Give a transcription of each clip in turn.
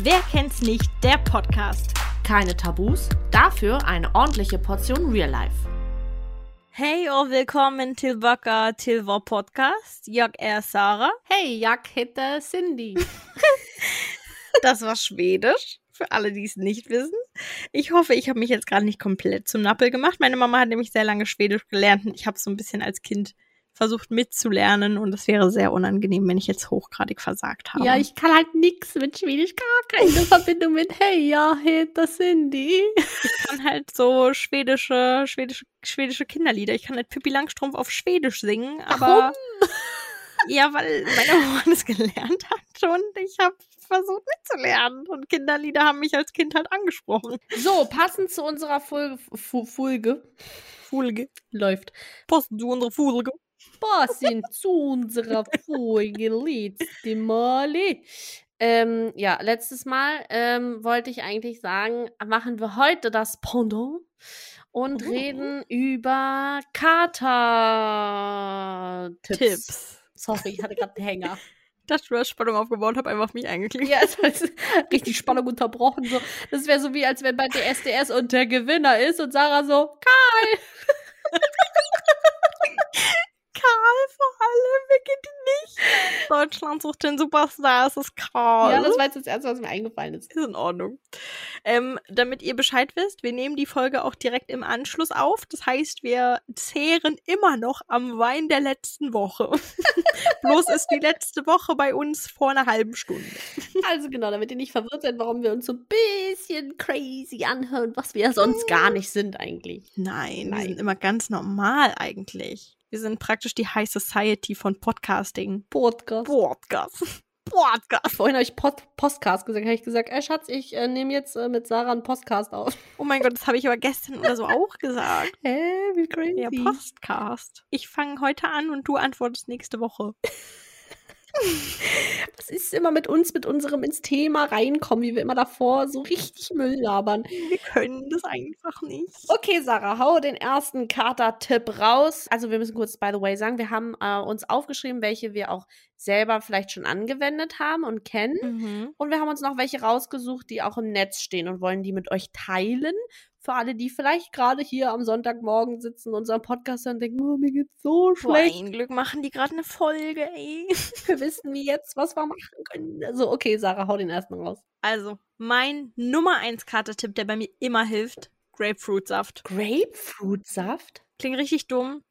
Wer kennt's nicht? Der Podcast. Keine Tabus, dafür eine ordentliche Portion Real Life. Hey und willkommen til Wacker til vår podcast. Jag är Sarah. Hey, jag heter Cindy. Das war Schwedisch, für alle, die es nicht wissen. Ich hoffe, ich habe mich jetzt gerade nicht komplett zum Nappel gemacht. Meine Mama hat nämlich sehr lange Schwedisch gelernt und ich habe so ein bisschen als Kind versucht mitzulernen und es wäre sehr unangenehm, wenn ich jetzt hochgradig versagt habe. Ja, ich kann halt nix mit Schwedisch, gar keine Verbindung mit Hey, ja, heter Cindy. Ich kann halt so schwedische, schwedische, schwedische Kinderlieder. Ich kann halt Pippi Langstrumpf auf Schwedisch singen, aber Warum? ja, weil meine Mama das gelernt hat und ich habe versucht mitzulernen und Kinderlieder haben mich als Kind halt angesprochen. So, passend zu unserer Folge, Folge Folge. läuft. Posten zu unserer Folge. Passend zu unserer Folge letzte Male. Ähm, ja, letztes Mal ähm, wollte ich eigentlich sagen, machen wir heute das Pendant und Oh. reden über Kater-Tipps. Tipps. Sorry, ich hatte gerade einen Hänger. Ich dachte, du hast Spannung aufgebaut, habe einfach auf mich eingeklickt. Ja, es ist richtig Spannung unterbrochen. So. Das wäre so wie, als wenn bei DSDS und der Gewinner ist und Sarah so, Karl vor allem, wer kennt ihn nicht? Deutschland sucht den Superstar, es ist Karl. ja, das war jetzt das Erste, was mir eingefallen ist. Ist in Ordnung. Ähm, damit ihr Bescheid wisst, wir nehmen die Folge auch direkt im Anschluss auf. Das heißt, wir zehren immer noch am Wein der letzten Woche. Bloß ist die letzte Woche bei uns vor einer halben Stunde. Also genau, damit ihr nicht verwirrt seid, warum wir uns so ein bisschen crazy anhören, was wir ja sonst gar nicht sind eigentlich. Nein, wir Nein. sind immer ganz normal eigentlich. Wir sind praktisch die High Society von Podcasting. Podcast. Podcast. Podcast. Vorhin habe ich Pod Postcast gesagt, habe ich gesagt, ey Schatz, ich äh, nehme jetzt äh, mit Sarah einen Podcast auf. Oh mein Gott, das habe ich aber gestern oder so auch gesagt. Hä, wie crazy. Ja, Postcast. Ich fange heute an und du antwortest nächste Woche. Was ist immer mit uns, mit unserem ins Thema reinkommen, wie wir immer davor so richtig Müll labern. Wir können das einfach nicht. Okay, Sarah, hau den ersten Kater-Tipp raus. Also wir müssen kurz, by the way, sagen, wir haben äh, uns aufgeschrieben, welche wir auch selber vielleicht schon angewendet haben und kennen. Mhm. Und wir haben uns noch welche rausgesucht, die auch im Netz stehen und wollen die mit euch teilen. Für alle, die vielleicht gerade hier am Sonntagmorgen sitzen, unseren Podcast hören und denken, oh, mir geht's so Boah, schlecht. ein Glück machen die gerade eine Folge, ey. Wir wissen wie jetzt, was wir machen können. Also, okay, Sarah, hau den ersten raus. Also, mein Nummer 1 Kartetipp, der bei mir immer hilft, Grapefruitsaft. Grapefruitsaft? Klingt richtig dumm,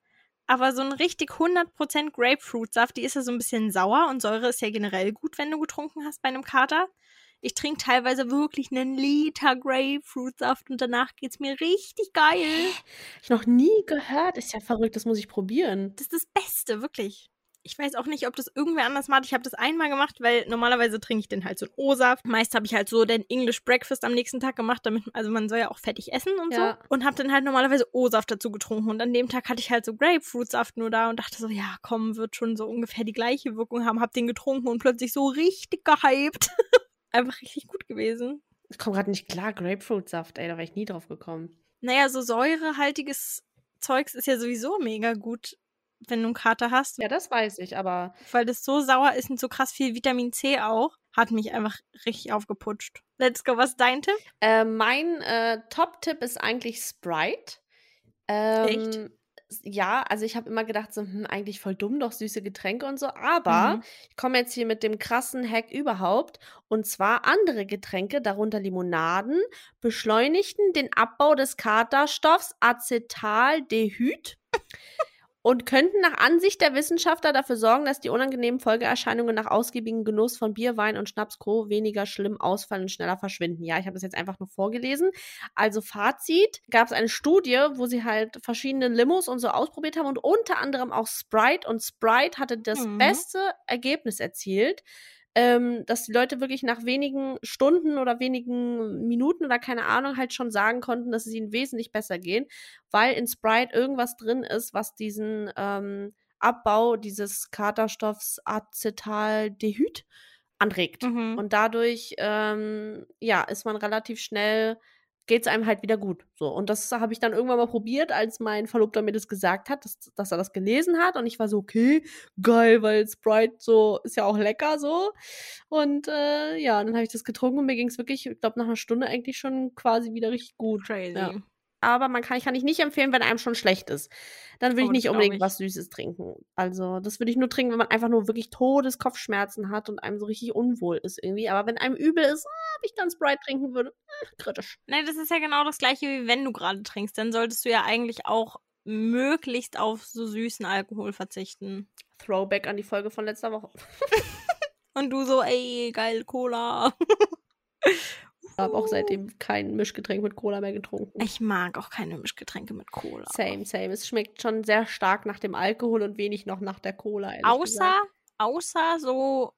aber so ein richtig 100% Grapefruitsaft, die ist ja so ein bisschen sauer und Säure ist ja generell gut, wenn du getrunken hast bei einem Kater. Ich trinke teilweise wirklich einen Liter Grapefruitsaft und danach geht's mir richtig geil. Ich noch nie gehört. Ist ja verrückt, das muss ich probieren. Das ist das Beste, wirklich. Ich weiß auch nicht, ob das irgendwer anders macht. Ich habe das einmal gemacht, weil normalerweise trinke ich den halt so einen O-Saft. Meist habe ich halt so den English Breakfast am nächsten Tag gemacht, damit, also man soll ja auch fettig essen und Ja. so. Und habe dann halt normalerweise O-Saft dazu getrunken. Und an dem Tag hatte ich halt so Grapefruitsaft nur da und dachte so, ja, komm, wird schon so ungefähr die gleiche Wirkung haben. Hab den getrunken und plötzlich so richtig gehypt. Einfach richtig gut gewesen. Ich komme gerade nicht klar. Grapefruitsaft, ey, da wäre ich nie drauf gekommen. Naja, so säurehaltiges Zeugs ist ja sowieso mega gut, wenn du einen Kater hast. Ja, das weiß ich, aber weil das so sauer ist und so krass viel Vitamin C auch, hat mich einfach richtig aufgeputscht. Let's go, was ist dein Tipp? Äh, mein äh, Top-Tipp ist eigentlich Sprite. Ähm, Echt? Ja, also ich habe immer gedacht, so, hm, eigentlich voll dumm, doch süße Getränke und so. Aber Mhm. ich komme jetzt hier mit dem krassen Hack überhaupt. Und zwar andere Getränke, darunter Limonaden, beschleunigten den Abbau des Katerstoffs Acetaldehyd und könnten nach Ansicht der Wissenschaftler dafür sorgen, dass die unangenehmen Folgeerscheinungen nach ausgiebigem Genuss von Bier, Wein und Schnaps Co. weniger schlimm ausfallen und schneller verschwinden. Ja, ich habe das jetzt einfach nur vorgelesen. Also Fazit, gab es eine Studie, wo sie halt verschiedene Limos und so ausprobiert haben und unter anderem auch Sprite und Sprite hatte das Mhm. beste Ergebnis erzielt. Ähm, dass die Leute wirklich nach wenigen Stunden oder wenigen Minuten oder keine Ahnung halt schon sagen konnten, dass es ihnen wesentlich besser geht, weil in Sprite irgendwas drin ist, was diesen ähm, Abbau dieses Katerstoffs Acetaldehyd anregt. Mhm. Und dadurch, ähm, ja, ist man relativ schnell geht es einem halt wieder gut. So. Und das habe ich dann irgendwann mal probiert, als mein Verlobter mir das gesagt hat, dass, dass er das gelesen hat. Und ich war so, okay, geil, weil Sprite so ist ja auch lecker so. Und äh, ja, dann habe ich das getrunken und mir ging es wirklich, ich glaube, nach einer Stunde eigentlich schon quasi wieder richtig gut. Crazy. Ja aber man kann, ich kann ich nicht empfehlen, wenn einem schon schlecht ist. Dann würde Oh, ich nicht das glaub unbedingt ich. was Süßes trinken. Also, das würde ich nur trinken, wenn man einfach nur wirklich Todeskopfschmerzen hat und einem so richtig unwohl ist irgendwie. Aber wenn einem übel ist, ah, ob ich dann Sprite trinken würde, äh, kritisch. Nein, das ist ja genau das gleiche, wie wenn du gerade trinkst. Dann solltest du ja eigentlich auch möglichst auf so süßen Alkohol verzichten. Throwback an die Folge von letzter Woche. Und du so, ey, geil, Cola. Ich habe auch seitdem kein Mischgetränk mit Cola mehr getrunken. Ich mag auch keine Mischgetränke mit Cola. Same, same. Es schmeckt schon sehr stark nach dem Alkohol und wenig noch nach der Cola. Außer, gesagt. außer so,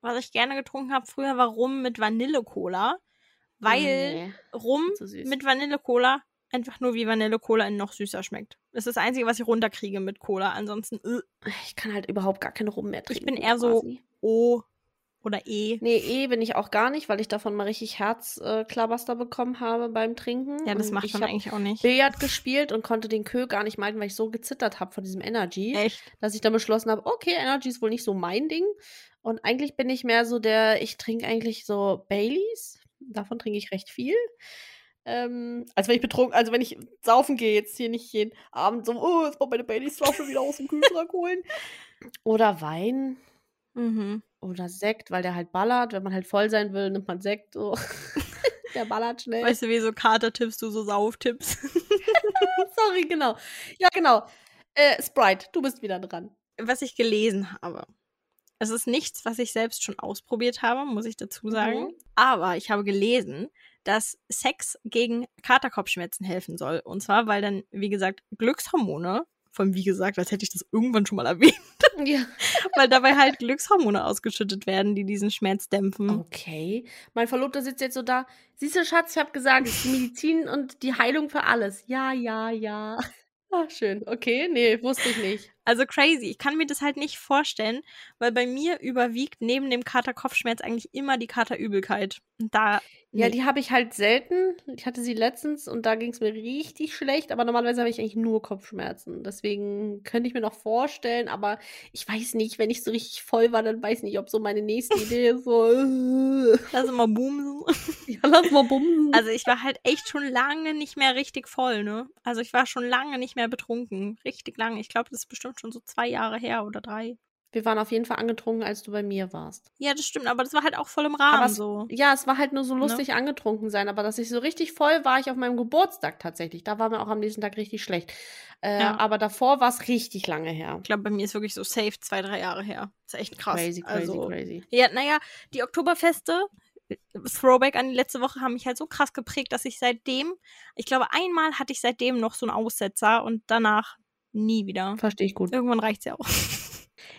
was ich gerne getrunken habe früher, war Rum mit Vanille-Cola. Weil Nee, Rum süß. mit Vanille-Cola einfach nur wie Vanille-Cola in noch süßer schmeckt. Das ist das Einzige, was ich runterkriege mit Cola. Ansonsten äh, ich kann halt überhaupt gar keinen Rum mehr Ich trinken. bin eher so- quasi. Oder E. Nee, eh bin ich auch gar nicht, weil ich davon mal richtig Herzklabaster bekommen habe beim Trinken. Ja, das Und macht man eigentlich auch nicht. Billard gespielt und konnte den Kö gar nicht meiden, weil ich so gezittert habe von diesem Energy, Echt? dass ich dann beschlossen habe, okay, Energy ist wohl nicht so mein Ding. Und eigentlich bin ich mehr so der, ich trinke eigentlich so Baileys. Davon trinke ich recht viel. Ähm, als wenn ich betrunken, also wenn ich saufen gehe, jetzt hier nicht jeden Abend so, oh, jetzt mal meine Baileys-Flasche wieder aus dem Kühlschrank holen. Oder Wein Mhm. Oder Sekt, weil der halt ballert. Wenn man halt voll sein will, nimmt man Sekt. So. der ballert schnell. Weißt du, wie so Kater-Tipps, du so Sauftipps? Sorry, genau. Ja, genau. Äh, Sprite, du bist wieder dran. was ich gelesen habe. Es ist nichts, was ich selbst schon ausprobiert habe, muss ich dazu sagen. Mhm. Aber ich habe gelesen, dass Sex gegen Katerkopfschmerzen helfen soll. Und zwar, weil dann, wie gesagt, Glückshormone, von wie gesagt, als hätte ich das irgendwann schon mal erwähnt, Ja. weil dabei halt Glückshormone ausgeschüttet werden, die diesen Schmerz dämpfen. Okay. Mein Verlobter sitzt jetzt so da. Siehst du, Schatz, ich habe gesagt, es ist die Medizin und die Heilung für alles. Ja, ja, ja. Ach, schön. Okay, nee, wusste ich nicht. Also crazy. Ich kann mir das halt nicht vorstellen, weil bei mir überwiegt neben dem Katerkopfschmerz eigentlich immer die Katerübelkeit. Und da. Ja, die habe ich halt selten. Ich hatte sie letztens und da ging es mir richtig schlecht, aber normalerweise habe ich eigentlich nur Kopfschmerzen. Deswegen könnte ich mir noch vorstellen, aber ich weiß nicht, wenn ich so richtig voll war, dann weiß ich nicht, ob so meine nächste Idee so, äh, Lass mal bumsen. ja, lass mal bumsen. Also ich war halt echt schon lange nicht mehr richtig voll, ne? Also ich war schon lange nicht mehr betrunken. Richtig lange. Ich glaube, das ist bestimmt schon so zwei Jahre her oder drei. Wir waren auf jeden Fall angetrunken, als du bei mir warst. Ja, das stimmt, aber das war halt auch voll im Rahmen es- so. Ja, es war halt nur so lustig angetrunken sein, aber dass ich so richtig voll war ich auf meinem Geburtstag tatsächlich. Da war mir auch am nächsten Tag richtig schlecht. Äh, Ja. Aber davor war es richtig lange her. Ich glaube, bei mir ist wirklich so safe zwei, drei Jahre her. ist echt krass. Crazy, crazy, also, crazy. Ja, naja, die Oktoberfeste, Throwback an die letzte Woche, haben mich halt so krass geprägt, dass ich seitdem, ich glaube, einmal hatte ich seitdem noch so einen Aussetzer und danach nie wieder. Verstehe ich gut. Irgendwann reicht's ja auch.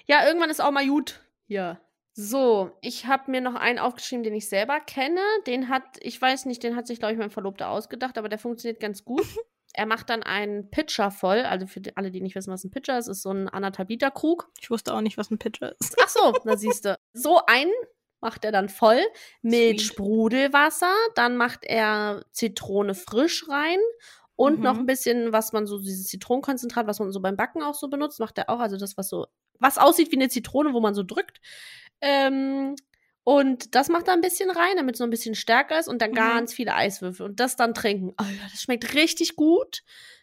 Ja, irgendwann ist auch mal gut. Ja. So, ich habe mir noch einen aufgeschrieben, den ich selber kenne. Den hat, ich weiß nicht, den hat sich, glaube ich, mein Verlobter ausgedacht, aber der funktioniert ganz gut. er macht dann einen Pitcher voll. Also für alle, die nicht wissen, was ein Pitcher ist, ist so ein anderthalb Liter Krug. Ich wusste auch nicht, was ein Pitcher ist. Ach so, da siehst du. So einen macht er dann voll mit Sweet. Sprudelwasser. Dann macht er Zitrone frisch rein. Und Mhm. noch ein bisschen, was man so, dieses Zitronenkonzentrat, was man so beim Backen auch so benutzt, macht er auch. Also das, was so, was aussieht wie eine Zitrone, wo man so drückt. Ähm, und das macht er ein bisschen rein, damit es so ein bisschen stärker ist und dann Mhm. ganz viele Eiswürfel. Und das dann trinken. Alter, das schmeckt richtig gut.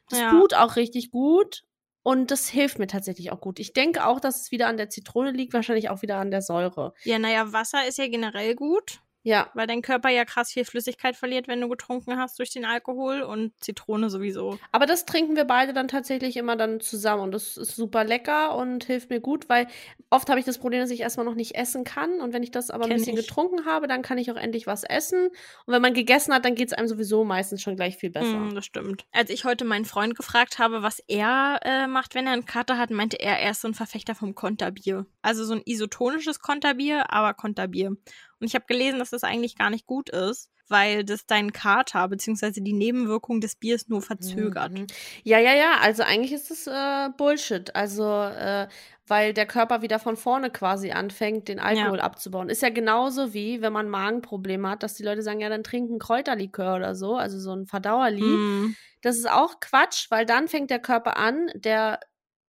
Das Ja. tut auch richtig gut. Und das hilft mir tatsächlich auch gut. Ich denke auch, dass es wieder an der Zitrone liegt, wahrscheinlich auch wieder an der Säure. Ja, naja, Wasser ist ja generell gut, Ja, weil dein Körper ja krass viel Flüssigkeit verliert, wenn du getrunken hast durch den Alkohol und Zitrone sowieso. aber das trinken wir beide dann tatsächlich immer dann zusammen. Und das ist super lecker und hilft mir gut, weil oft habe ich das Problem, dass ich erstmal noch nicht essen kann. Und wenn ich das aber ein Kenn bisschen ich. getrunken habe, dann kann ich auch endlich was essen. Und wenn man gegessen hat, dann geht es einem sowieso meistens schon gleich viel besser. Mm, das stimmt. Als ich heute meinen Freund gefragt habe, was er äh, macht, wenn er einen Kater hat, meinte er, er ist so ein Verfechter vom Konterbier. Also so ein isotonisches Konterbier, aber Konterbier. Und ich habe gelesen, dass das eigentlich gar nicht gut ist, weil das deinen Kater bzw. die Nebenwirkung des Biers nur verzögert. Mhm. Ja, ja, ja. Also eigentlich ist das äh, Bullshit. Also, äh, weil der Körper wieder von vorne quasi anfängt, den Alkohol Ja. abzubauen. Ist ja genauso wie, wenn man Magenprobleme hat, dass die Leute sagen, ja, dann trinken Kräuterlikör oder so, also so ein Verdauerli. Mm, Das ist auch Quatsch, weil dann fängt der Körper an, der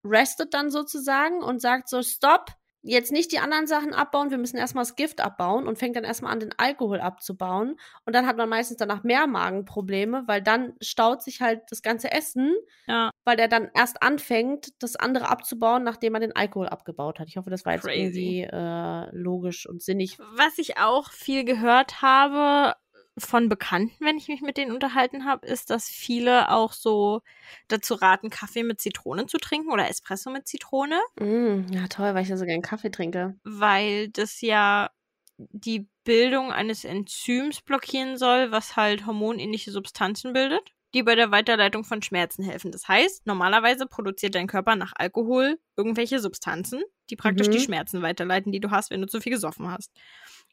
restet dann sozusagen und sagt so, stopp, jetzt nicht die anderen Sachen abbauen, wir müssen erstmal das Gift abbauen und fängt dann erstmal an, den Alkohol abzubauen. Und dann hat man meistens danach mehr Magenprobleme, weil dann staut sich halt das ganze Essen, ja, weil der dann erst anfängt, das andere abzubauen, nachdem man den Alkohol abgebaut hat. Ich hoffe, das war jetzt Crazy. irgendwie äh, logisch und sinnig. Was ich auch viel gehört habe von Bekannten, wenn ich mich mit denen unterhalten habe, ist, dass viele auch so dazu raten, Kaffee mit Zitrone zu trinken oder Espresso mit Zitrone, Mm, ja, toll, weil ich ja so gern Kaffee trinke. weil das ja die Bildung eines Enzyms blockieren soll, was halt hormonähnliche Substanzen bildet, die bei der Weiterleitung von Schmerzen helfen. Das heißt, normalerweise produziert dein Körper nach Alkohol irgendwelche Substanzen, die praktisch Mhm. die Schmerzen weiterleiten, die du hast, wenn du zu viel gesoffen hast.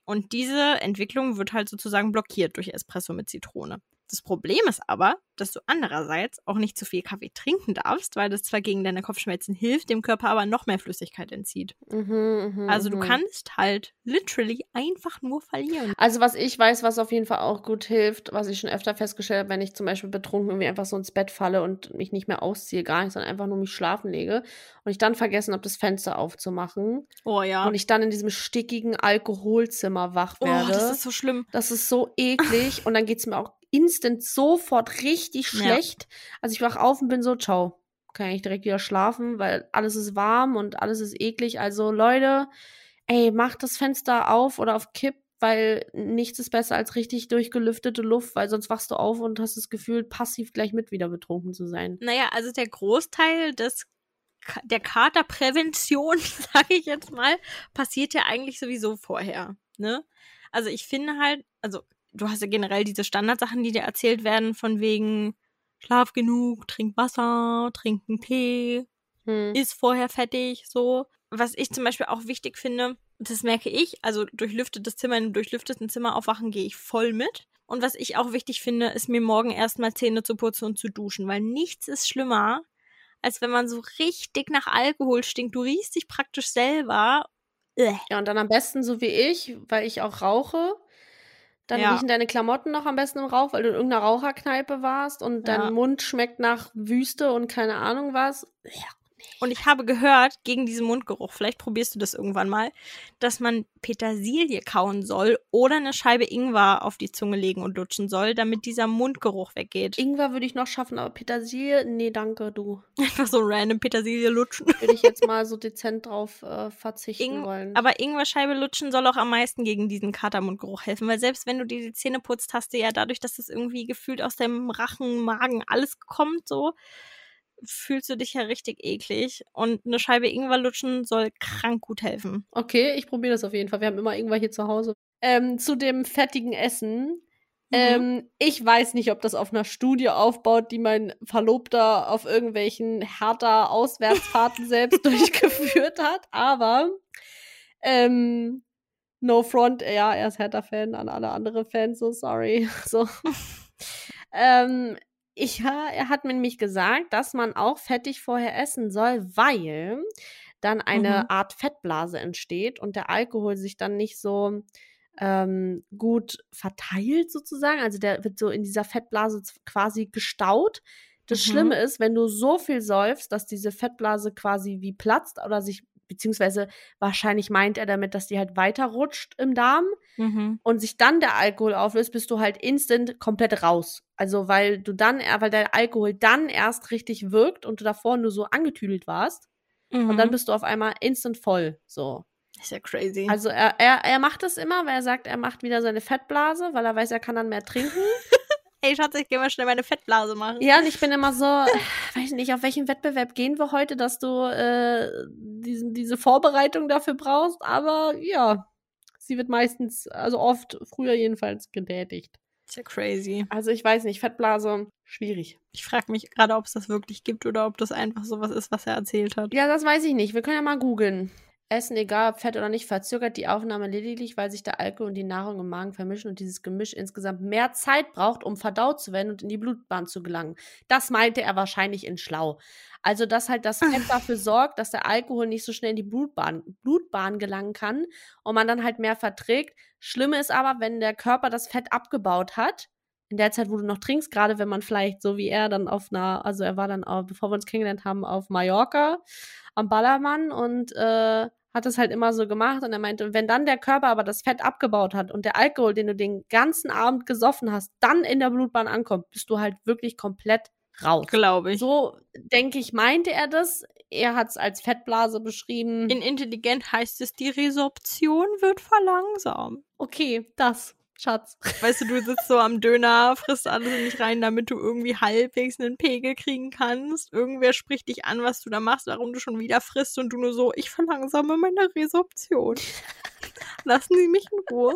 Und diese Entwicklung wird halt sozusagen blockiert durch Espresso mit Zitrone. Das Problem ist aber, dass du andererseits auch nicht zu viel Kaffee trinken darfst, weil das zwar gegen deine Kopfschmerzen hilft, dem Körper aber noch mehr Flüssigkeit entzieht. Mhm, mhm, Also du mhm. kannst halt literally einfach nur verlieren. Also was ich weiß, was auf jeden Fall auch gut hilft, was ich schon öfter festgestellt habe, wenn ich zum Beispiel betrunken irgendwie einfach so ins Bett falle und mich nicht mehr ausziehe, gar nicht, sondern einfach nur mich schlafen lege und ich dann vergessen habe, das Fenster aufzumachen Oh ja. und ich dann in diesem stickigen Alkoholzimmer wach oh, werde. das ist so schlimm. Das ist so eklig und dann geht's mir auch instant sofort richtig Ja. schlecht. Also ich wach auf und bin so, ciao. Kann ich direkt wieder schlafen, weil alles ist warm und alles ist eklig. Also Leute, ey, macht das Fenster auf oder auf Kipp, weil nichts ist besser als richtig durchgelüftete Luft, weil sonst wachst du auf und hast das Gefühl, passiv gleich mit wieder betrunken zu sein. Naja, also der Großteil des der Katerprävention, sage ich jetzt mal, passiert ja eigentlich sowieso vorher. Ne? Also ich finde halt, also du hast ja generell diese Standardsachen, die dir erzählt werden, von wegen Schlaf genug, trink Wasser, trink einen Tee, Hm. ist vorher fertig, so. Was ich zum Beispiel auch wichtig finde, das merke ich, also durchlüftetes Zimmer, in einem durchlüfteten Zimmer aufwachen gehe ich voll mit. Und was ich auch wichtig finde, ist mir morgen erstmal Zähne zu putzen und zu duschen, weil nichts ist schlimmer, als wenn man so richtig nach Alkohol stinkt. Du riechst dich praktisch selber. Äh. Ja, und dann am besten so wie ich, weil ich auch rauche. Dann Ja. riechen deine Klamotten noch am besten im Rauch, weil du in irgendeiner Raucherkneipe warst und dein Ja. Mund schmeckt nach Wüste und keine Ahnung was. Ja. Und ich habe gehört, gegen diesen Mundgeruch, vielleicht probierst du das irgendwann mal, dass man Petersilie kauen soll oder eine Scheibe Ingwer auf die Zunge legen und lutschen soll, damit dieser Mundgeruch weggeht. Ingwer würde ich noch schaffen, aber Petersilie, nee, danke, du. Einfach so random Petersilie lutschen. Würde ich jetzt mal so dezent drauf äh, verzichten Ing wollen. aber Ingwerscheibe lutschen soll auch am meisten gegen diesen Katermundgeruch helfen, weil selbst wenn du dir die Zähne putzt, hast du ja dadurch, dass das irgendwie gefühlt aus deinem Rachen, Magen alles kommt, so fühlst du dich ja richtig eklig. Und eine Scheibe Ingwer lutschen soll krank gut helfen. okay, ich probiere das auf jeden Fall. Wir haben immer Ingwer hier zu Hause. Ähm, zu dem fettigen Essen. Mhm. Ähm, ich weiß nicht, ob das auf einer Studie aufbaut, die mein Verlobter auf irgendwelchen härter Auswärtsfahrten selbst durchgeführt hat, aber ähm, no front, ja, er ist Hertha-Fan an alle andere Fans, so sorry. So. ähm, ich, er hat mir nämlich gesagt, dass man auch fettig vorher essen soll, weil dann eine Mhm. Art Fettblase entsteht und der Alkohol sich dann nicht so ähm, gut verteilt sozusagen. Also der wird so in dieser Fettblase quasi gestaut. Das Mhm. Schlimme ist, wenn du so viel säufst, dass diese Fettblase quasi wie platzt oder sich, beziehungsweise wahrscheinlich meint er damit, dass die halt weiterrutscht im Darm Mhm. und sich dann der Alkohol auflöst, bist du halt instant komplett raus. Also weil du dann, weil der Alkohol dann erst richtig wirkt und du davor nur so angetüdelt warst Mhm. und dann bist du auf einmal instant voll. So. ist ja crazy. Also er, er, er macht es immer, weil er sagt, er macht wieder seine Fettblase, weil er weiß, er kann dann mehr trinken. Ey, Schatz, ich geh mal schnell meine Fettblase machen. ja, und ich bin immer so, äh, weiß nicht, auf welchen Wettbewerb gehen wir heute, dass du äh, diesen, diese Vorbereitung dafür brauchst, aber ja, sie wird meistens, also oft, früher jedenfalls, getätigt. Ist ja crazy. Also ich weiß nicht, Fettblase, schwierig. Ich frage mich gerade, ob es das wirklich gibt oder ob das einfach sowas ist, was er erzählt hat. Ja, das weiß ich nicht. Wir können ja mal googeln. Essen, egal ob fett oder nicht, verzögert die Aufnahme lediglich, weil sich der Alkohol und die Nahrung im Magen vermischen und dieses Gemisch insgesamt mehr Zeit braucht, um verdaut zu werden und in die Blutbahn zu gelangen. Das meinte er wahrscheinlich in schlau. Also, dass halt das Fett dafür sorgt, dass der Alkohol nicht so schnell in die Blutbahn, Blutbahn gelangen kann und man dann halt mehr verträgt. Schlimme ist aber, wenn der Körper das Fett abgebaut hat, in der Zeit, wo du noch trinkst, gerade wenn man vielleicht so wie er dann auf einer, also er war dann, auch, bevor wir uns kennengelernt haben, auf Mallorca am Ballermann und äh, hat es halt immer so gemacht und er meinte, wenn dann der Körper aber das Fett abgebaut hat und der Alkohol, den du den ganzen Abend gesoffen hast, dann in der Blutbahn ankommt, bist du halt wirklich komplett raus. Glaube ich. So, denke ich, meinte er das. Er hat es als Fettblase beschrieben. In intelligent heißt es, die Resorption wird verlangsamt. okay, das, Schatz. Weißt du, du sitzt so am Döner, frisst alles in dich rein, damit du irgendwie halbwegs einen Pegel kriegen kannst. Irgendwer spricht dich an, was du da machst, warum du schon wieder frisst und du nur so, ich verlangsame meine Resorption. Lassen Sie mich in Ruhe.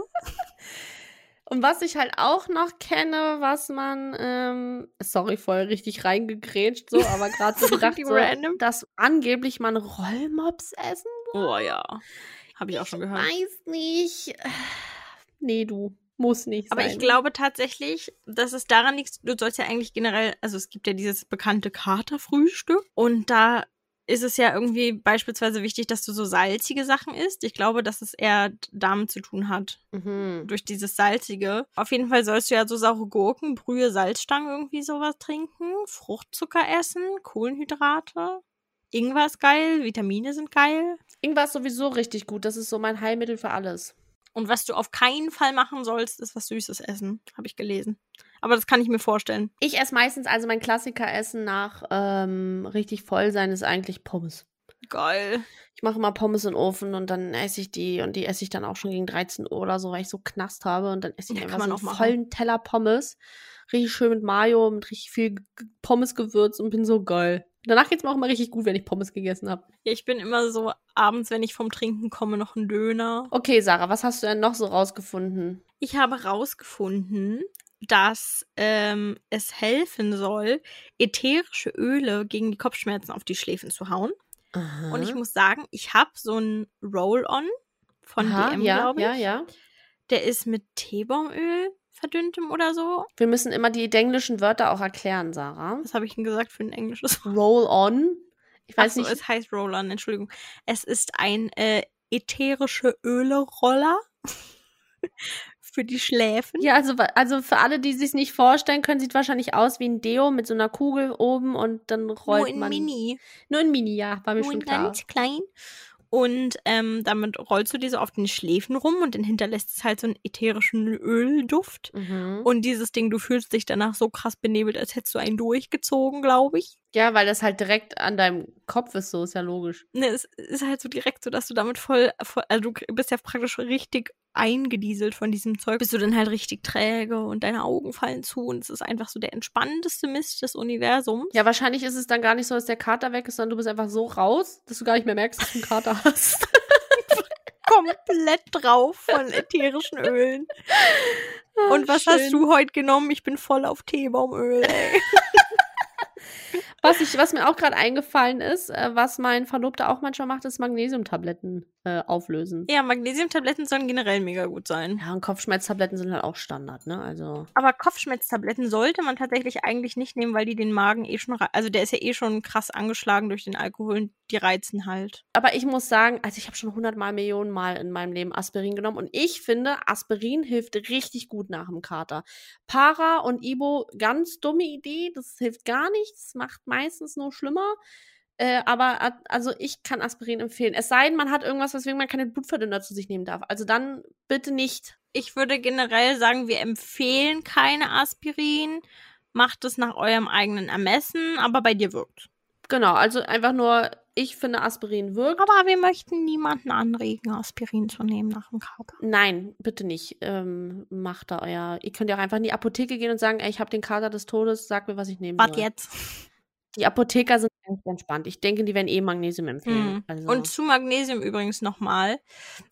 Und was ich halt auch noch kenne, was man, ähm, sorry, voll richtig reingegrätscht, so, aber gerade so gedacht, so, random. dass angeblich man Rollmops essen Oh ja. Habe ich auch schon gehört. Weiß nicht. Nee, du. Muss nicht Aber sein. ich glaube tatsächlich, dass es daran liegt, du sollst ja eigentlich generell, also es gibt ja dieses bekannte Katerfrühstück und da ist es ja irgendwie beispielsweise wichtig, dass du so salzige Sachen isst. Ich glaube, dass es eher damit zu tun hat, Mhm. durch dieses Salzige. Auf jeden Fall sollst du ja so saure Gurken, Brühe, Salzstangen irgendwie sowas trinken, Fruchtzucker essen, Kohlenhydrate. Ingwer ist geil, Vitamine sind geil. Ingwer ist sowieso richtig gut. Das ist so mein Heilmittel für alles. Und was du auf keinen Fall machen sollst, ist was Süßes essen, habe ich gelesen. Aber das kann ich mir vorstellen. Ich esse meistens, also mein Klassiker-Essen nach ähm, richtig voll sein, ist eigentlich Pommes. Geil. Ich mache immer Pommes in den Ofen und dann esse ich die und die esse ich dann auch schon gegen 13 Uhr oder so, weil ich so Knast habe und dann esse ich Ja, einfach so einen vollen Teller Pommes. Richtig schön mit Mayo, mit richtig viel Pommesgewürz und bin so geil. Danach geht's mir auch immer richtig gut, wenn ich Pommes gegessen habe. Ja, ich bin immer so abends, wenn ich vom Trinken komme, noch ein Döner. Okay, Sarah, was hast du denn noch so rausgefunden? Ich habe rausgefunden, dass ähm, es helfen soll, ätherische Öle gegen die Kopfschmerzen auf die Schläfen zu hauen. Und ich muss sagen, ich habe so ein Roll-On von Aha, DM, ja, glaube ich. ja, ja. Der ist mit Teebaumöl verdünntem oder so. Wir müssen immer die englischen Wörter auch erklären, Sarah. Was habe ich denn gesagt für ein englisches Wort? Roll on. Ich weiß so, nicht. es heißt Roll-On, Entschuldigung. Es ist ein äh, ätherische Öle-Roller für die Schläfen. Ja, also, also für alle, die sich nicht vorstellen können, sieht wahrscheinlich aus wie ein Deo mit so einer Kugel oben und dann rollt Nur in man. Mini. Nur in Mini, ja, war mir Nur schon klar. ganz klein. Und ähm, damit rollst du dir so auf den Schläfen rum und dann hinterlässt es halt so einen ätherischen Ölduft. Mhm. Und dieses Ding, du fühlst dich danach so krass benebelt, als hättest du einen durchgezogen, glaube ich. Ja, weil das halt direkt an deinem Kopf ist, so ist ja logisch. Ne, es ist halt so direkt so, dass du damit voll, voll also du bist ja praktisch richtig eingedieselt von diesem Zeug. Bist du dann halt richtig träge und deine Augen fallen zu und es ist einfach so der entspannendste Mist des Universums. Ja, wahrscheinlich ist es dann gar nicht so, dass der Kater weg ist, sondern du bist einfach so raus, dass du gar nicht mehr merkst, dass du einen Kater hast. Komplett drauf von ätherischen Ölen. Und was Schön. hast du heute genommen? Ich bin voll auf Teebaumöl, ey. Was, ich, was mir auch gerade eingefallen ist, äh, was mein Verlobter auch manchmal macht, ist Magnesiumtabletten äh, auflösen. Ja, Magnesiumtabletten sollen generell mega gut sein. Ja, und Kopfschmerztabletten sind halt auch Standard, ne? Also. Aber Kopfschmerztabletten sollte man tatsächlich eigentlich nicht nehmen, weil die den Magen eh schon, also der ist ja eh schon krass angeschlagen durch den Alkohol und die reizen halt. Aber ich muss sagen, also ich habe schon hundertmal Millionen Mal in meinem Leben Aspirin genommen und ich finde, Aspirin hilft richtig gut nach dem Kater. Para und Ibo, ganz dumme Idee, das hilft gar nichts, macht meistens nur schlimmer. Äh, aber also ich kann Aspirin empfehlen. Es sei denn, man hat irgendwas, weswegen man keine Blutverdünner zu sich nehmen darf. Also dann bitte nicht. Ich würde generell sagen, wir empfehlen keine Aspirin. Macht es nach eurem eigenen Ermessen, aber bei dir wirkt. Genau, also einfach nur, ich finde Aspirin wirkt. Aber wir möchten niemanden anregen, Aspirin zu nehmen nach dem Kater. Nein, bitte nicht. Ähm, macht da euer. Ihr könnt ja auch einfach in die Apotheke gehen und sagen, ey, ich habe den Kater des Todes, sag mir, was ich nehmen Was soll. jetzt? Die Apotheker sind eigentlich entspannt. Ich denke, die werden eh Magnesium empfehlen. Mhm. Also, Und zu Magnesium übrigens nochmal.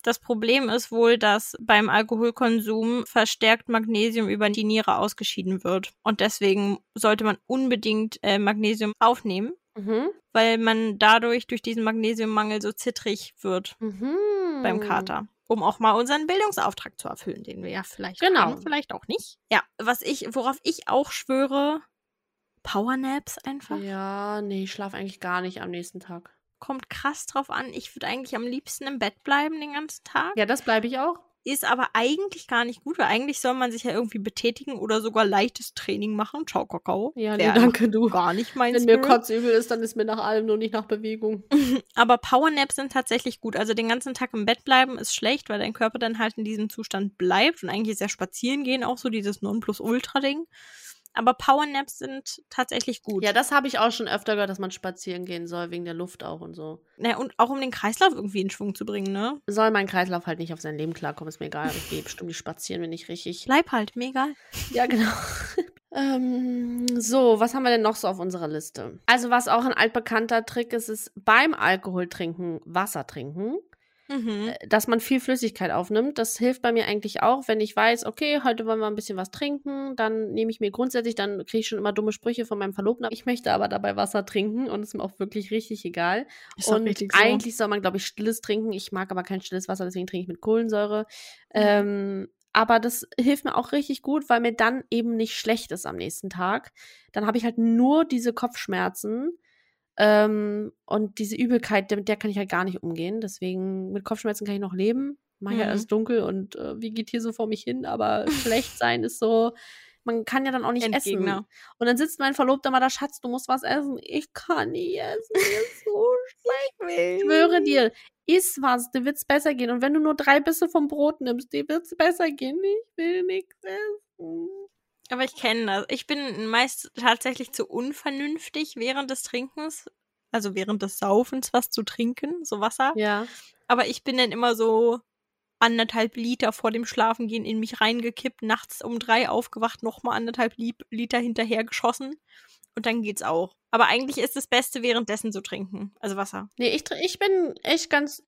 Das Problem ist wohl, dass beim Alkoholkonsum verstärkt Magnesium über die Niere ausgeschieden wird. Und deswegen sollte man unbedingt äh, Magnesium aufnehmen. Mhm. weil man dadurch durch diesen Magnesiummangel so zittrig wird Mhm. beim Kater. Um auch mal unseren Bildungsauftrag zu erfüllen, den wir ja vielleicht Genau. haben, vielleicht auch nicht. Ja, was ich, worauf ich auch schwöre, Powernaps einfach. Ja, nee, ich schlafe eigentlich gar nicht am nächsten Tag. Kommt krass drauf an. Ich würde eigentlich am liebsten im Bett bleiben den ganzen Tag. Ja, das bleibe ich auch. Ist aber eigentlich gar nicht gut, weil eigentlich soll man sich ja irgendwie betätigen oder sogar leichtes Training machen. Ciao, Kakao. Ja, nee, Wär danke, du. Gar nicht mein Wenn mir Spirit. kotzübel ist, dann ist mir nach allem nur nicht nach Bewegung. Aber Powernaps sind tatsächlich gut. Also den ganzen Tag im Bett bleiben ist schlecht, weil dein Körper dann halt in diesem Zustand bleibt. Und eigentlich ist ja spazieren gehen auch so dieses Nonplusultra-Ding. Aber Powernaps sind tatsächlich gut. Ja, das habe ich auch schon öfter gehört, dass man spazieren gehen soll, wegen der Luft auch und so. Na, und auch um den Kreislauf irgendwie in Schwung zu bringen, ne? Soll mein Kreislauf halt nicht auf sein Leben klarkommen, ist mir egal. Ich gehe bestimmt nicht spazieren, wenn ich richtig. Bleib halt, mir egal. Ja, genau. ähm, so, was haben wir denn noch so auf unserer Liste? Also, was auch ein altbekannter Trick ist, ist beim Alkohol trinken Wasser trinken. Mhm. Äh, dass man viel Flüssigkeit aufnimmt. Das hilft bei mir eigentlich auch, wenn ich weiß, okay, heute wollen wir ein bisschen was trinken, dann nehme ich mir grundsätzlich, dann kriege ich schon immer dumme Sprüche von meinem Verlobten. Ich möchte aber dabei Wasser trinken und es ist mir auch wirklich richtig egal. Ist und richtig so. eigentlich soll man, glaube ich, stilles trinken. Ich mag aber kein stilles Wasser, deswegen trinke ich mit Kohlensäure. Mhm. Ähm, aber das hilft mir auch richtig gut, weil mir dann eben nicht schlecht ist am nächsten Tag. Dann habe ich halt nur diese Kopfschmerzen. Ähm, und diese Übelkeit, mit der kann ich halt gar nicht umgehen. Deswegen, mit Kopfschmerzen kann ich noch leben. Mach ja Mhm. alles dunkel und äh, wie geht hier so vor mich hin, aber schlecht sein ist so, man kann ja dann auch nicht essen. Endgegner. Und dann sitzt mein Verlobter mal da, Schatz, du musst was essen. Ich kann nicht essen, mir ist so schlecht. Ich schwöre dir, iss was, dir wird's besser gehen. Und wenn du nur drei Bisse vom Brot nimmst, dir wird's besser gehen. Ich will nichts essen. Aber ich kenne das. Ich bin meist tatsächlich zu unvernünftig während des Trinkens, also während des Saufens was zu trinken, so Wasser. Ja. Aber ich bin dann immer so anderthalb Liter vor dem Schlafengehen in mich reingekippt, nachts um drei aufgewacht, nochmal anderthalb Liter hinterher geschossen. Und dann geht's auch. Aber eigentlich ist das Beste, währenddessen zu trinken. Also Wasser. Nee, ich, ich bin echt ganz,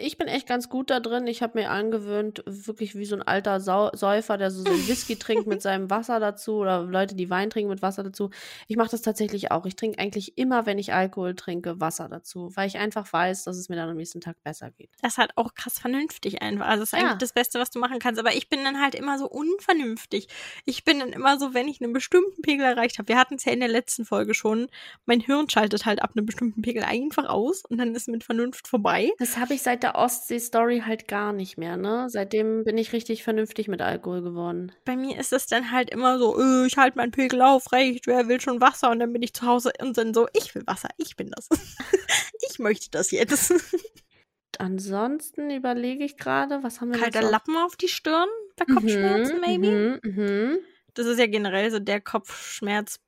ich bin echt ganz gut da drin. Ich habe mir angewöhnt, wirklich wie so ein alter Sau Säufer, der so seinen Whisky trinkt mit seinem Wasser dazu oder Leute, die Wein trinken mit Wasser dazu. Ich mache das tatsächlich auch. Ich trinke eigentlich immer, wenn ich Alkohol trinke, Wasser dazu, weil ich einfach weiß, dass es mir dann am nächsten Tag besser geht. Das ist halt auch krass vernünftig einfach. Also das ist Ja. eigentlich das Beste, was du machen kannst. Aber ich bin dann halt immer so unvernünftig. Ich bin dann immer so, wenn ich einen bestimmten Pegel erreicht habe. Wir hatten es ja in der letzten Folge schon. Mein Hirn schaltet halt ab einem bestimmten Pegel einfach aus und dann ist mit Vernunft vorbei. Das habe ich seit der Ostsee-Story halt gar nicht mehr, ne? Seitdem bin ich richtig vernünftig mit Alkohol geworden. Bei mir ist es dann halt immer so, äh, ich halte meinen Pegel auf, reicht, wer will schon Wasser? Und dann bin ich zu Hause und dann so, ich will Wasser, ich bin das. ich möchte das jetzt. Ansonsten überlege ich gerade, was haben wir Kalter so? Lappen auf die Stirn bei Kopfschmerzen, Mhm, maybe. Mhm, mhm. Das ist ja generell so der Kopfschmerz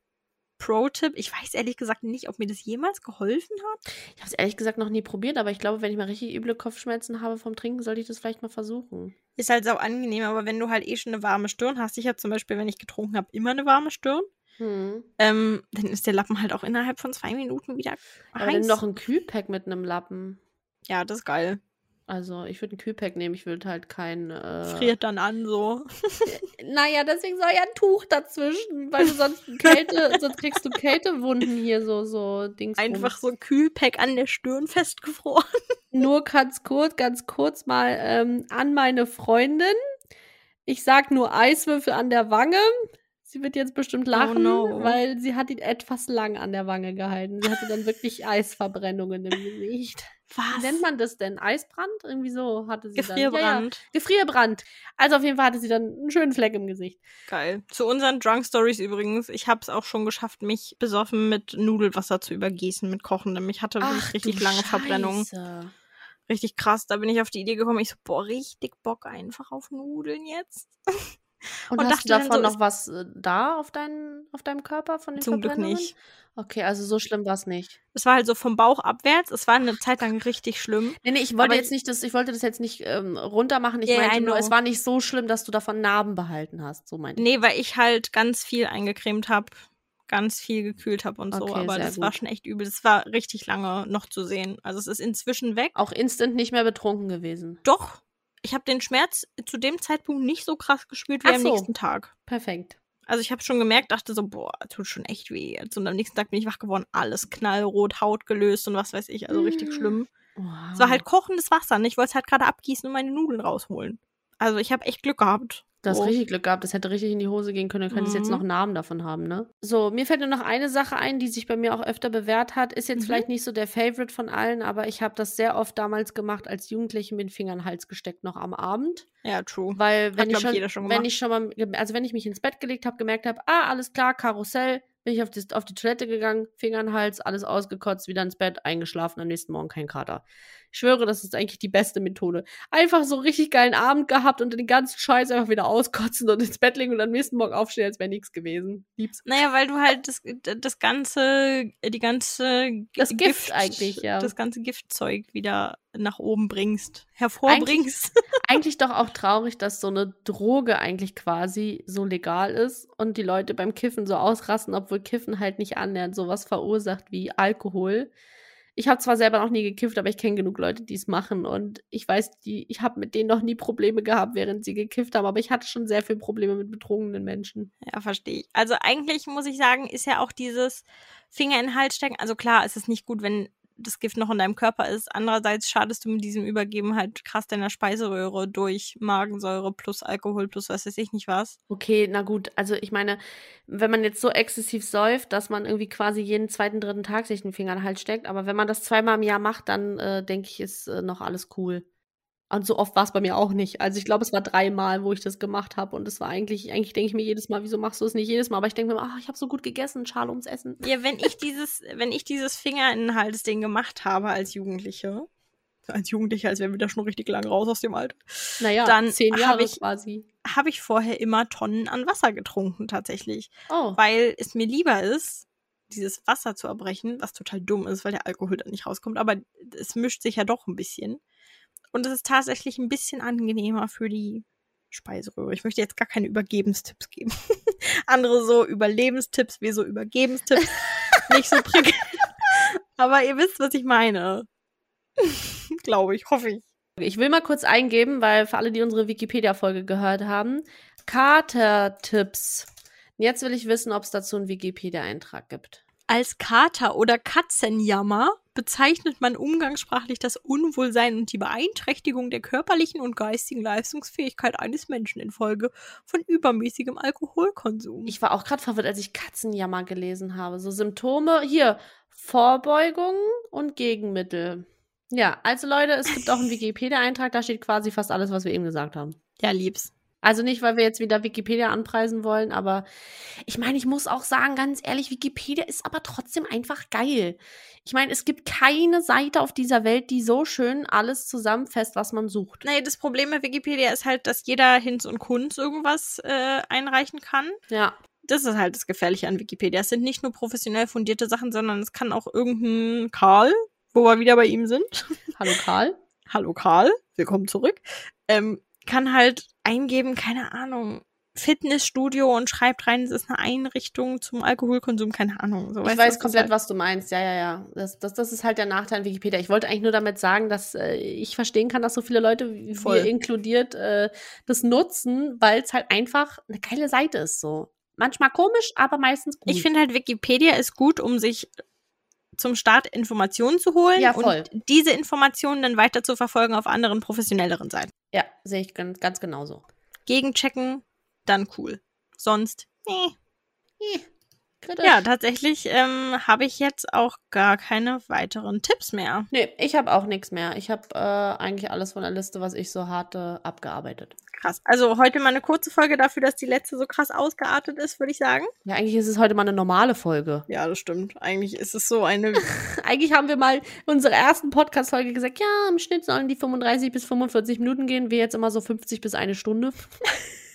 Pro-Tipp. Ich weiß ehrlich gesagt nicht, ob mir das jemals geholfen hat. Ich habe es ehrlich gesagt noch nie probiert, aber ich glaube, wenn ich mal richtig üble Kopfschmerzen habe vom Trinken, sollte ich das vielleicht mal versuchen. Ist halt sau angenehm, aber wenn du halt eh schon eine warme Stirn hast, ich habe zum Beispiel, wenn ich getrunken habe, immer eine warme Stirn, Hm. ähm, dann ist der Lappen halt auch innerhalb von zwei Minuten wieder Aber heiß. dann noch ein Kühlpack mit einem Lappen. ja, das ist geil. Also, ich würde ein Kühlpack nehmen, ich würde halt kein. Äh... Friert dann an so. Naja, deswegen soll ja ein Tuch dazwischen, weil du sonst Kälte, sonst kriegst du Kältewunden hier so, so Dings. Einfach so ein Kühlpack an der Stirn festgefroren. Nur ganz kurz, ganz kurz mal ähm, an meine Freundin. Ich sag nur Eiswürfel an der Wange. Sie wird jetzt bestimmt lachen, no. weil sie hat ihn etwas lang an der Wange gehalten. Sie hatte dann wirklich Eisverbrennungen im Gesicht. Wie Was? nennt man das denn? Eisbrand? Irgendwie so hatte sie dann. Ja, ja. Gefrierbrand. Gefrierbrand. Also auf jeden Fall hatte sie dann einen schönen Fleck im Gesicht. Geil. Zu unseren Drunk Stories übrigens. Ich habe es auch schon geschafft, mich besoffen mit Nudelwasser zu übergießen, mit Kochendem. Ich hatte wirklich richtig lange Verbrennungen. Scheiße. Richtig krass. Da bin ich auf die Idee gekommen. Ich so, boah, richtig Bock einfach auf Nudeln jetzt. Und, Und hast dachte du davon so, noch was äh, da auf, dein, auf deinem Körper von den Zum Glück nicht. Okay, also so schlimm war es nicht. Es war halt so vom Bauch abwärts. Es war eine Zeit lang richtig schlimm. Nee, nee, ich wollte Aber jetzt nicht das, ich wollte das jetzt nicht ähm, runter machen. Ich Ja, meinte nur, es war nicht so schlimm, dass du davon Narben behalten hast. So meinte. Nee, weil ich halt ganz viel eingecremt habe, ganz viel gekühlt habe und so. Okay, Aber sehr das war gut. schon echt übel. Das war richtig lange noch zu sehen. Also es ist inzwischen weg. Auch instant nicht mehr betrunken gewesen. Doch, ich habe den Schmerz zu dem Zeitpunkt nicht so krass gespürt wie Ach am so. nächsten Tag. Perfekt. Also ich habe schon gemerkt, dachte so, boah, tut schon echt weh jetzt. Und am nächsten Tag bin ich wach geworden, alles knallrot, Haut gelöst und was weiß ich, also richtig Mm. schlimm. Wow. Es war halt kochendes Wasser und ich wollte es halt gerade abgießen und meine Nudeln rausholen. Also ich habe echt Glück gehabt. Du hast So. richtig Glück gehabt, das hätte richtig in die Hose gehen können. Du könntest jetzt Mhm. noch einen Namen davon haben, ne? So, mir fällt nur noch eine Sache ein, die sich bei mir auch öfter bewährt hat. Ist jetzt Mhm. vielleicht nicht so der Favorite von allen, aber ich habe das sehr oft damals gemacht, als Jugendliche mit den Fingern in den Hals gesteckt, noch am Abend. Ja, true. Weil wenn ich glaub ich, schon, jeder schon wenn ich schon mal, also wenn ich mich ins Bett gelegt habe, gemerkt habe, ah, alles klar, Karussell, bin ich auf die, auf die Toilette gegangen, Finger in den Hals, alles ausgekotzt, wieder ins Bett, eingeschlafen, am nächsten Morgen kein Kater. Ich schwöre, das ist eigentlich die beste Methode. Einfach so richtig geilen Abend gehabt und den ganzen Scheiß einfach wieder auskotzen und ins Bett legen und am nächsten Morgen aufstehen, als wäre nichts gewesen. Lieb's. Naja, weil du halt das, das ganze, die ganze Das Gift eigentlich, ja. Das ganze Giftzeug wieder nach oben bringst, hervorbringst. eigentlich doch auch traurig, dass so eine Droge eigentlich quasi so legal ist und die Leute beim Kiffen so ausrasten, obwohl Kiffen halt nicht annähernd sowas verursacht wie Alkohol. Ich habe zwar selber noch nie gekifft, aber ich kenne genug Leute, die es machen und ich weiß, die, ich habe mit denen noch nie Probleme gehabt, während sie gekifft haben, aber ich hatte schon sehr viele Probleme mit betrogenen Menschen. Ja, verstehe ich. Also eigentlich muss ich sagen, ist ja auch dieses Finger in den Hals stecken. Also klar, es ist nicht gut, wenn das Gift noch in deinem Körper ist. Andererseits schadest du mit diesem Übergeben halt krass deiner Speiseröhre durch Magensäure plus Alkohol plus was weiß ich nicht was. Okay, na gut, also ich meine, wenn man jetzt so exzessiv säuft, dass man irgendwie quasi jeden zweiten, dritten Tag sich den Finger in den Hals steckt, aber wenn man das zweimal im Jahr macht, dann äh, denke ich, ist äh, noch alles cool. Und so oft war es bei mir auch nicht. Also ich glaube, es war dreimal, wo ich das gemacht habe. Und es war eigentlich, eigentlich denke ich mir jedes Mal, wieso machst du es nicht jedes Mal? Aber ich denke mir, ach, ich habe so gut gegessen, Schale ums Essen. Ja, wenn ich dieses, wenn ich dieses Finger in den Hals Ding gemacht habe als Jugendliche, als Jugendliche, als wären wir da schon richtig lang raus aus dem Alter, Naja, Dann zehn hab Jahre ich- quasi. habe ich vorher immer Tonnen an Wasser getrunken tatsächlich. Oh, weil es mir lieber ist, dieses Wasser zu erbrechen, was total dumm ist, weil der Alkohol dann nicht rauskommt, aber es mischt sich ja doch ein bisschen. Und es ist tatsächlich ein bisschen angenehmer für die Speiseröhre. Ich möchte jetzt gar keine Übergebenstipps geben. Andere so Überlebenstipps, wir so Übergebenstipps. nicht so prickelnd. Aber ihr wisst, was ich meine. Glaube ich, hoffe ich. Ich will mal kurz eingeben, weil für alle, die unsere Wikipedia-Folge gehört haben, Kater-Tipps. Jetzt will ich wissen, ob es dazu einen Wikipedia-Eintrag gibt. Als Kater oder Katzenjammer bezeichnet man umgangssprachlich das Unwohlsein und die Beeinträchtigung der körperlichen und geistigen Leistungsfähigkeit eines Menschen infolge von übermäßigem Alkoholkonsum. Ich war auch gerade verwirrt, als ich Katzenjammer gelesen habe. So Symptome hier Vorbeugung und Gegenmittel. Ja, also Leute, es gibt auch einen Wikipedia-Eintrag, da steht quasi fast alles, was wir eben gesagt haben. ja, lieb's. Also nicht, weil wir jetzt wieder Wikipedia anpreisen wollen, aber ich meine, ich muss auch sagen, ganz ehrlich, Wikipedia ist aber trotzdem einfach geil. Ich meine, es gibt keine Seite auf dieser Welt, die so schön alles zusammenfasst, was man sucht. Naja, das Problem mit Wikipedia ist halt, dass jeder Hinz und Kunz irgendwas äh, einreichen kann. Ja, Das ist halt das Gefährliche an Wikipedia. Es sind nicht nur professionell fundierte Sachen, sondern es kann auch irgendein Karl, wo wir wieder bei ihm sind, hallo Karl. hallo Karl, willkommen zurück, ähm, kann halt eingeben, keine Ahnung, Fitnessstudio und schreibt rein, es ist eine Einrichtung zum Alkoholkonsum, keine Ahnung. So, Ich weiß komplett, halt, was du meinst. Ja, ja, ja. Das, das, das ist halt der Nachteil an Wikipedia. Ich wollte eigentlich nur damit sagen, dass äh, ich verstehen kann, dass so viele Leute, wie Voll. wir inkludiert, äh, das nutzen, weil es halt einfach eine geile Seite ist. So manchmal komisch, aber meistens gut. Ich finde halt, Wikipedia ist gut, um sich zum Start Informationen zu holen Ja, und diese Informationen dann weiter zu verfolgen auf anderen professionelleren Seiten. Ja, sehe ich ganz, ganz genauso. Gegenchecken, dann cool. Sonst, nee. Kritisch. Ja, tatsächlich ähm, habe ich jetzt auch gar keine weiteren Tipps mehr. Nee, ich habe auch nichts mehr. Ich habe äh, eigentlich alles von der Liste, was ich so hatte, abgearbeitet. Krass. Also heute mal eine kurze Folge dafür, dass die letzte so krass ausgeartet ist, würde ich sagen. Ja, eigentlich ist es heute mal eine normale Folge. Ja, das stimmt. Eigentlich ist es so eine. Eigentlich haben wir mal in unserer ersten Podcast-Folge gesagt, ja, im Schnitt sollen die 35 bis 45 Minuten gehen. Wir jetzt immer so 50 bis eine Stunde.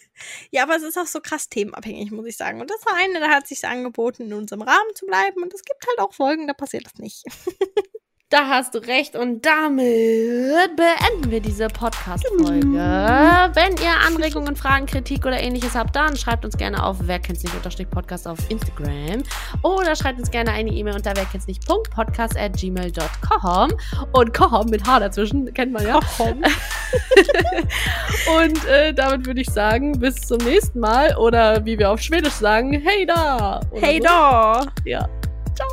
ja, aber es ist auch so krass themenabhängig, muss ich sagen. Und das war eine, da hat sich angeboten, in unserem Rahmen zu bleiben. Und es gibt halt auch Folgen, da passiert das nicht. Da hast du recht und damit beenden wir diese Podcast-Folge. Wenn ihr Anregungen, Fragen, Kritik oder ähnliches habt, dann schreibt uns gerne auf wer kennt's nicht unterstrich Podcast auf Instagram oder schreibt uns gerne eine E-Mail unter wer kennt's nicht Podcast at gmail.com und Kohom mit H dazwischen, kennt man ja. und äh, damit würde ich sagen, bis zum nächsten Mal oder wie wir auf Schwedisch sagen, hey da! Hey so. da! Ja. Ciao!